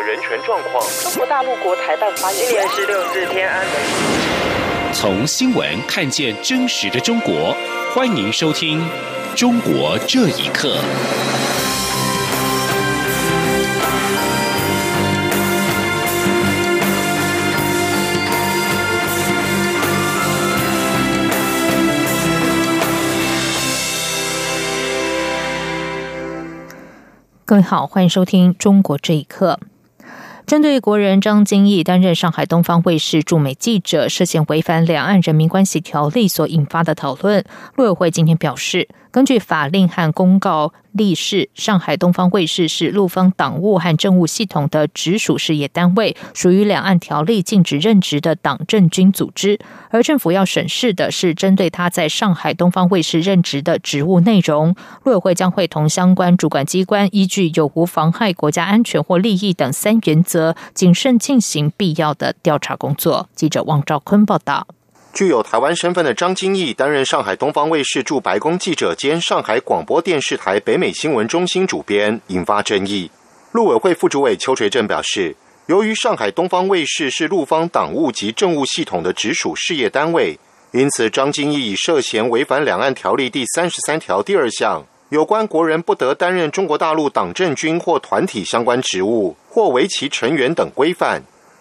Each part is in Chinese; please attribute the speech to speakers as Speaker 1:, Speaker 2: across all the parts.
Speaker 1: 的人权状况。中国大陆国台办发言，今年十六日天安门。从新闻看见真实的中国，欢迎收听《中国这一刻》。
Speaker 2: 各位好，欢迎收听《中国这一刻》。针对国人张金义担任上海东方卫视驻美记者涉嫌违反两岸人民关系条例所引发的讨论，陆委会今天表示。根据法令和公告立誓，上海东方卫视是陆方党务和政务系统的直属事业单位，属于两岸条例禁止任职的党政军组织。而政府要审视的是针对他在上海东方卫视任职的职务内容。陆委会将会同相关主管机关依据有无妨害国家安全或利益等三原则，谨慎进行必要的调查工作。记者王兆坤报道。
Speaker 1: 具有台湾身份的张金义担任上海东方卫视驻白宫记者兼上海广播电视台北美新闻中心主编，引发争议。陆委会副主委邱垂正表示，由于上海东方卫视是陆方党务及政务系统的直属事业单位，因此张金义涉嫌违反两岸条例第三十三条第二项有关国人不得担任中国大陆党政军或团体相关职务或为其成员等规范，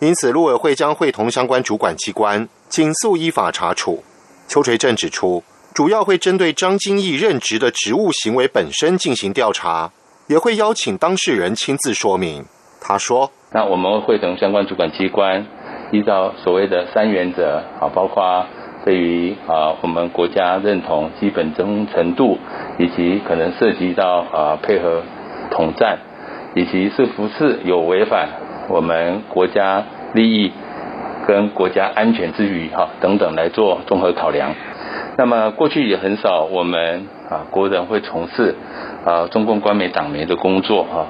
Speaker 1: 因此陆委会将会同相关主管机关。紧速依法查处。邱垂正指出，主要会针对张金义任职的职务行为本身进行调查，也会邀请当事人亲自说明。他说：“
Speaker 3: 那我们会同相关主管机关，依照所谓的三原则啊，包括对于啊我们国家认同基本忠诚度，以及可能涉及到啊配合统战，以及是不是有违反我们国家利益。”跟国家安全之余，哈等等来做综合考量。那么过去也很少我们啊国人会从事啊中共官媒党媒的工作，哈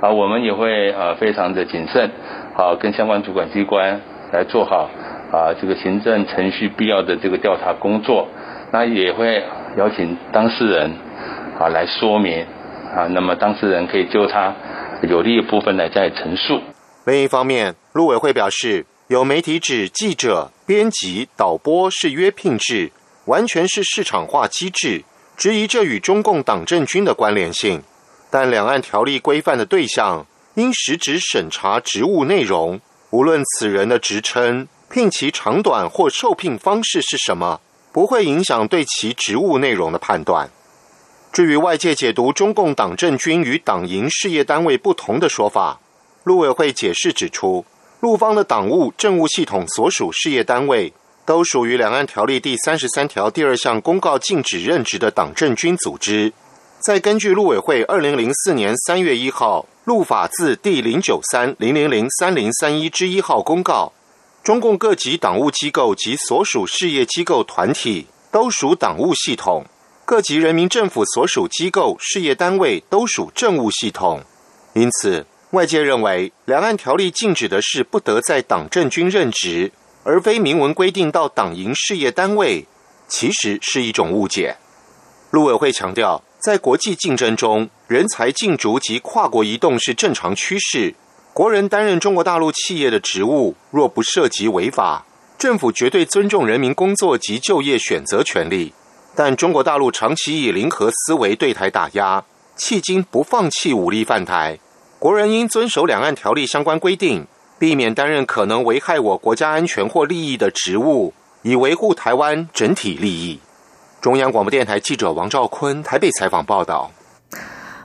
Speaker 3: 啊我们也会啊非常的谨慎，好跟相关主管机关来做好啊这个行政程序必要的这个调查工作。那也会邀请当事人啊来说明啊，那么当事人可以就他有利的部分来再陈述。
Speaker 1: 另一方面，陆委会表示。有媒体指记者、编辑、导播是约聘制，完全是市场化机制，质疑这与中共党政军的关联性。但两岸条例规范的对象应实质审查职务内容，无论此人的职称、聘期长短或受聘方式是什么，不会影响对其职务内容的判断。至于外界解读中共党政军与党营事业单位不同的说法，陆委会解释指出。陆方的党务政务系统所属事业单位，都属于《两岸条例》第三十三条第二项公告禁止任职的党政军组织。再根据陆委会二零零四年三月一号陆法字第零九三零零零三零三一之一号公告，中共各级党务机构及所属事业机构团体都属党务系统，各级人民政府所属机构事业单位都属政务系统，因此。外界认为，两岸条例禁止的是不得在党政军任职，而非明文规定到党营事业单位，其实是一种误解。陆委会强调，在国际竞争中，人才竞逐及跨国移动是正常趋势。国人担任中国大陆企业的职务，若不涉及违法，政府绝对尊重人民工作及就业选择权利。但中国大陆长期以零和思维对台打压，迄今不放弃武力犯台。国人应遵守两岸条例相关规定，避免担任可能危害我国家安全或利益的职务，以维护台湾整体利益。中央广播电台记者王兆坤台北采访报道。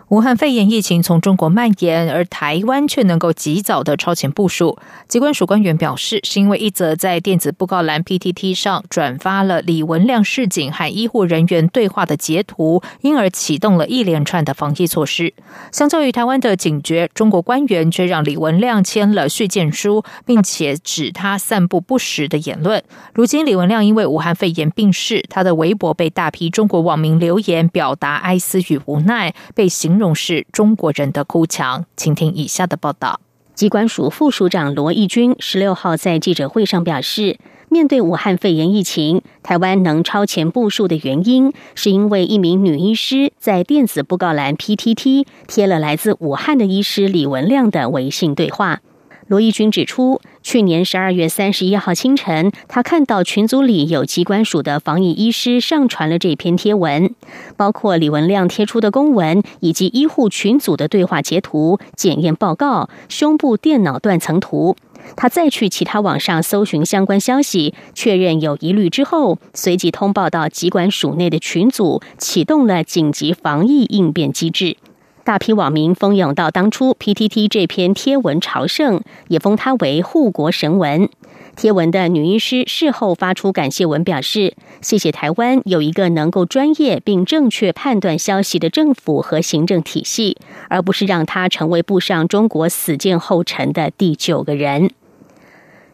Speaker 2: 武汉肺炎疫情从中国蔓延，而台湾却能够及早的超前部署。机关署官员表示，是因为一则在电子布告栏 PTT 上转发了李文亮市警和医护人员对话的截图，因而启动了一连串的防疫措施。相较于台湾的警觉，中国官员却让李文亮签了续件书，并且指他散布不实的言论。如今，李文亮因为武汉肺炎病逝，他的微博被大批中国网民留言表达哀思与无奈，被形。容重视中国人的哭墙，请听以下的报道。
Speaker 4: 机关署副署长罗义军十六号在记者会上表示。面对武汉肺炎疫情，台湾能超前部署的原因，是因为一名女医师在电子布告栏 PTT 贴了来自武汉的医师李文亮的微信对话。罗义军指出，去年十二月三十一号清晨，他看到群组里有机关署的防疫医师上传了这篇贴文，包括李文亮贴出的公文，以及医护群组的对话截图、检验报告、胸部电脑断层图。他再去其他网上搜寻相关消息，确认有疑虑之后，随即通报到机关署内的群组，启动了紧急防疫应变机制。大批网民蜂拥到当初 PTT 这篇贴文朝圣，也封他为护国神文。贴文的女医师事后发出感谢文，表示谢谢台湾有一个能够专业并正确判断消息的政府和行政体系，而不是让他成为步上中国死谏后尘的第九个人。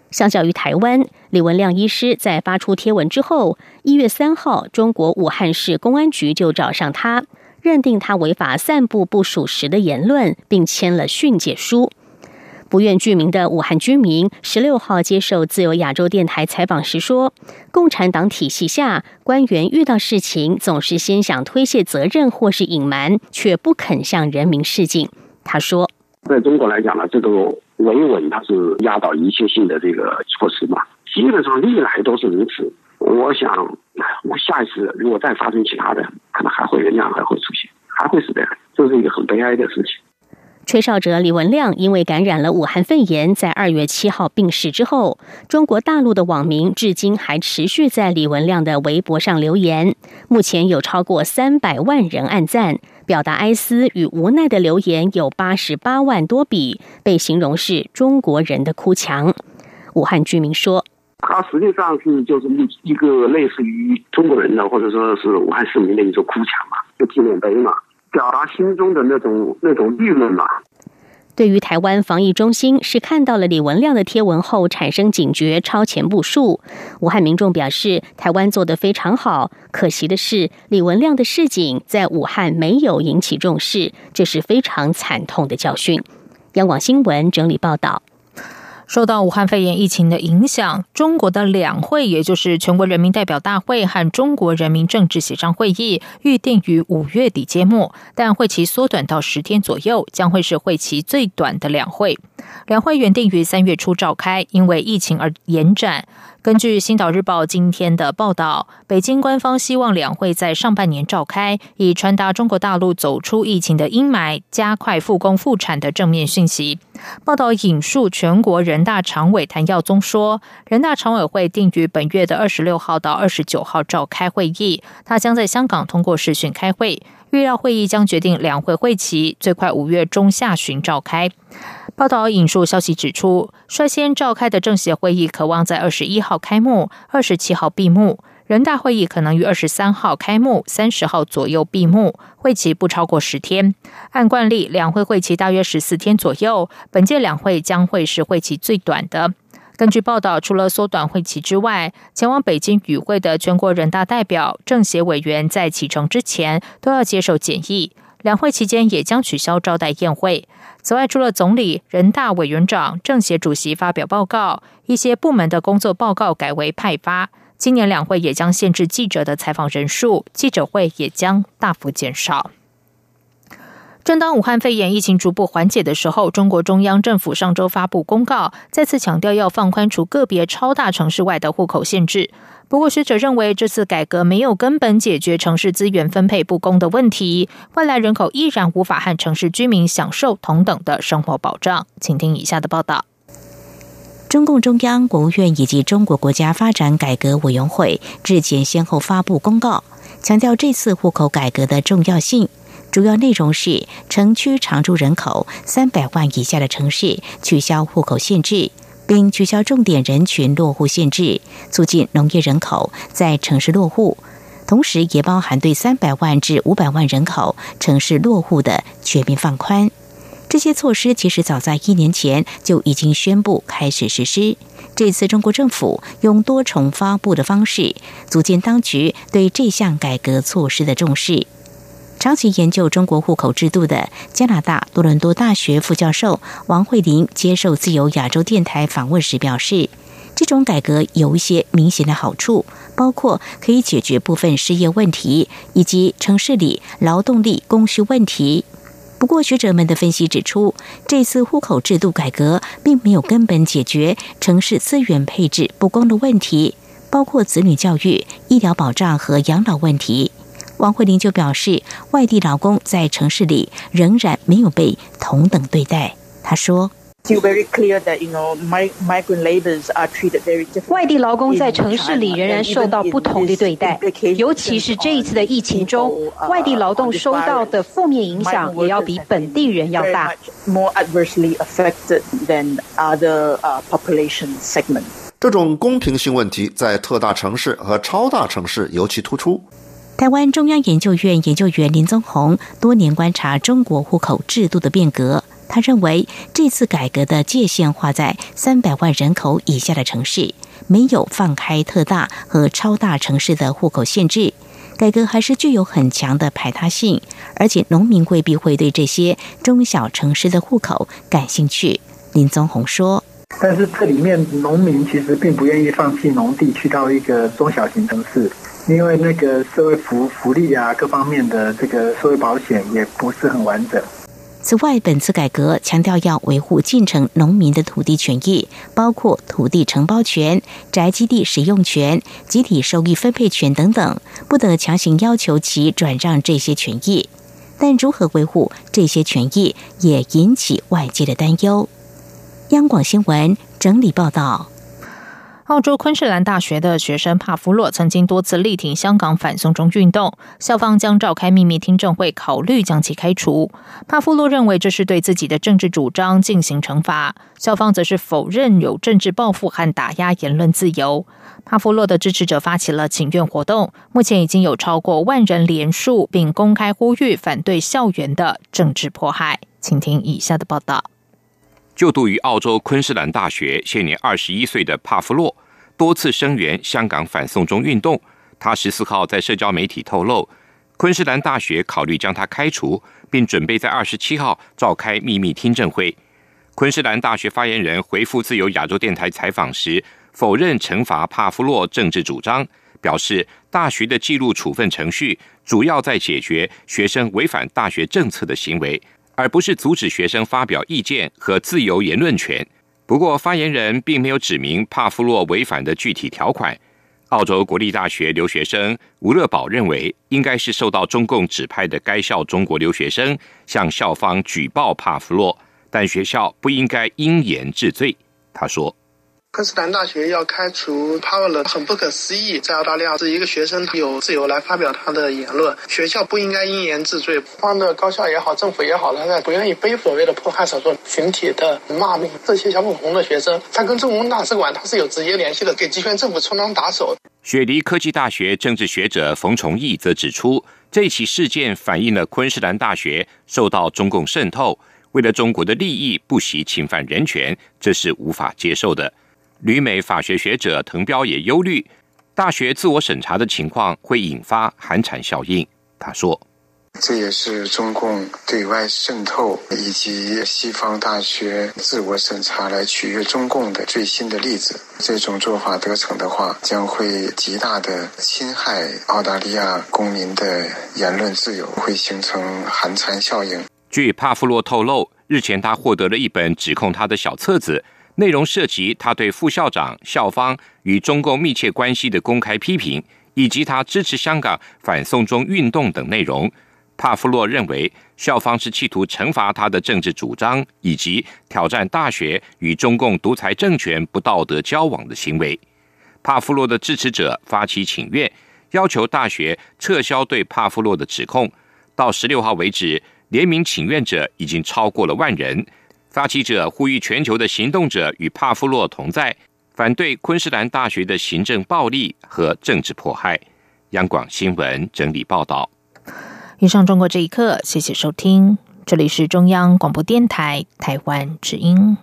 Speaker 4: 相较于台湾，李文亮医师在发出贴文之后，一月三号，中国武汉市公安局就找上他。认定他违法散布不属实的言论，并签了训诫书。不愿具名的武汉居民十六号接受自由亚洲电台采访时说：“共产党体系下，官员遇到事情总是先想推卸责任或是隐瞒，却不肯向人民示警。”他说：“
Speaker 5: 在中国来讲呢，这个维稳它是压倒一切性的这个措施嘛，基本上历来都是如此。”我想，我下一次如果再发生其他的，可能还会一样，还会出现，还会是这样，这是一个很悲哀的事情。
Speaker 4: 吹哨者李文亮因为感染了武汉肺炎，在二月七号病逝之后，中国大陆的网民至今还持续在李文亮的微博上留言，目前有超过三百万人按赞，表达哀思与无奈的留言有八十八万多笔，被形容是中国人的哭墙。武汉居民说。
Speaker 5: 它实际上是就是一一个类似于中国人的或者说是武汉市民的一座哭墙嘛，就纪念碑嘛，表达心中的那种那种郁闷嘛。
Speaker 4: 对于台湾防疫中心是看到了李文亮的贴文后产生警觉，超前部署。武汉民众表示，台湾做得非常好，可惜的是李文亮的示警在武汉没有引起重视，这是非常惨痛的教训。央广新闻整理报道。
Speaker 2: 受到武汉肺炎疫情的影响，中国的两会，也就是全国人民代表大会和中国人民政治协商会议，预定于五月底揭幕，但会期缩短到十天左右，将会是会期最短的两会。两会原定于三月初召开，因为疫情而延展。根据《星岛日报》今天的报道，北京官方希望两会在上半年召开，以传达中国大陆走出疫情的阴霾、加快复工复产的正面讯息。报道引述全国人人大常委谭耀宗说，人大常委会定于本月的二十六号到二十九号召开会议，他将在香港通过视讯开会，预料会议将决定两会会期，最快五月中下旬召开。报道引述消息指出，率先召开的政协会议渴望在二十一号开幕，二十七号闭幕；人大会议可能于二十三号开幕，三十号左右闭幕，会期不超过十天。按惯例，两会会期大约十四天左右，本届两会将会是会期最短的。根据报道，除了缩短会期之外，前往北京与会的全国人大代表、政协委员在启程之前都要接受检疫。两会期间也将取消招待宴会。此外，除了总理、人大委员长、政协主席发表报告，一些部门的工作报告改为派发。今年两会也将限制记者的采访人数，记者会也将大幅减少。正当武汉肺炎疫情逐步缓解的时候，中国中央政府上周发布公告，再次强调要放宽除个别超大城市外的户口限制。不过，学者认为这次改革没有根本解决城市资源分配不公的问题，外来人口依然无法和城市居民享受同等的生活保障。请听以下的报道：
Speaker 6: 中共中央、国务院以及中国国家发展改革委员会日前先后发布公告，强调这次户口改革的重要性。主要内容是，城区常住人口三百万以下的城市取消户口限制。并取消重点人群落户限制，促进农业人口在城市落户，同时也包含对三百万至五百万人口城市落户的全面放宽。这些措施其实早在一年前就已经宣布开始实施。这次中国政府用多重发布的方式，组建当局对这项改革措施的重视。长期研究中国户口制度的加拿大多伦多大学副教授王慧玲接受自由亚洲电台访问时表示，这种改革有一些明显的好处，包括可以解决部分失业问题，以及城市里劳动力供需问题。不过，学者们的分析指出，这次户口制度改革并没有根本解决城市资源配置不公的问题，包括子女教育、医疗保障和养老问题。王慧玲就表示，外地老公在城市里仍然没有被同等对待。她说。
Speaker 7: 外地劳工在城市里仍然受到不同的对待，尤其是这一次的疫情中，外地劳动受到的负面影响也要比本地人要大。
Speaker 8: 这种公平性问题在特大城市和超大城市尤其突出。
Speaker 6: 台湾中央研究院研究员林宗宏多年观察中国户口制度的变革。他认为，这次改革的界限划在三百万人口以下的城市，没有放开特大和超大城市的户口限制。改革还是具有很强的排他性，而且农民未必会对这些中小城市的户口感兴趣。林宗宏说：“
Speaker 9: 但是这里面农民其实并不愿意放弃农地，去到一个中小型城市，因为那个社会福福利啊，各方面的这个社会保险也不是很完整。”
Speaker 6: 此外，本次改革强调要维护进城农民的土地权益，包括土地承包权、宅基地使用权、集体收益分配权等等，不得强行要求其转让这些权益。但如何维护这些权益，也引起外界的担忧。央广新闻整理报道。
Speaker 2: 澳洲昆士兰大学的学生帕夫洛曾经多次力挺香港反送中运动，校方将召开秘密听证会，考虑将其开除。帕夫洛认为这是对自己的政治主张进行惩罚，校方则是否认有政治报复和打压言论自由。帕夫洛的支持者发起了请愿活动，目前已经有超过万人联署，并公开呼吁反对校园的政治迫害。请听以下的报道。
Speaker 10: 就读于澳洲昆士兰大学、现年二十一岁的帕夫洛，多次声援香港反送中运动。他十四号在社交媒体透露，昆士兰大学考虑将他开除，并准备在二十七号召开秘密听证会。昆士兰大学发言人回复自由亚洲电台采访时，否认惩罚帕夫洛政治主张，表示大学的记录处分程序主要在解决学生违反大学政策的行为。而不是阻止学生发表意见和自由言论权。不过，发言人并没有指明帕夫洛违反的具体条款。澳洲国立大学留学生吴乐宝认为，应该是受到中共指派的该校中国留学生向校方举报帕夫洛，但学校不应该因言治罪。他说。
Speaker 11: 昆士兰大学要开除帕沃勒，很不可思议。在澳大利亚，是一个学生有自由来发表他的言论，学校不应该因言治罪。方的高校也好，政府也好，他在不愿意背所谓的迫害少数群体的骂名。这些小粉红的学生，他跟中共大使馆他是有直接联系的，给集权政府充当打手。
Speaker 10: 雪梨科技大学政治学者冯崇义则指出，这起事件反映了昆士兰大学受到中共渗透，为了中国的利益不惜侵犯人权，这是无法接受的。旅美法学学者滕彪也忧虑，大学自我审查的情况会引发寒蝉效应。他说：“
Speaker 12: 这也是中共对外渗透以及西方大学自我审查来取悦中共的最新的例子。这种做法得逞的话，将会极大的侵害澳大利亚公民的言论自由，会形成寒蝉效应。”
Speaker 10: 据帕夫洛透露，日前他获得了一本指控他的小册子。内容涉及他对副校长、校方与中共密切关系的公开批评，以及他支持香港反送中运动等内容。帕夫洛认为，校方是企图惩罚他的政治主张，以及挑战大学与中共独裁政权不道德交往的行为。帕夫洛的支持者发起请愿，要求大学撤销对帕夫洛的指控。到十六号为止，联名请愿者已经超过了万人。发起者呼吁全球的行动者与帕夫洛同在，反对昆士兰大学的行政暴力和政治迫害。央广新闻整理报道。
Speaker 2: 以上中国这一刻，谢谢收听，这里是中央广播电台台湾之音。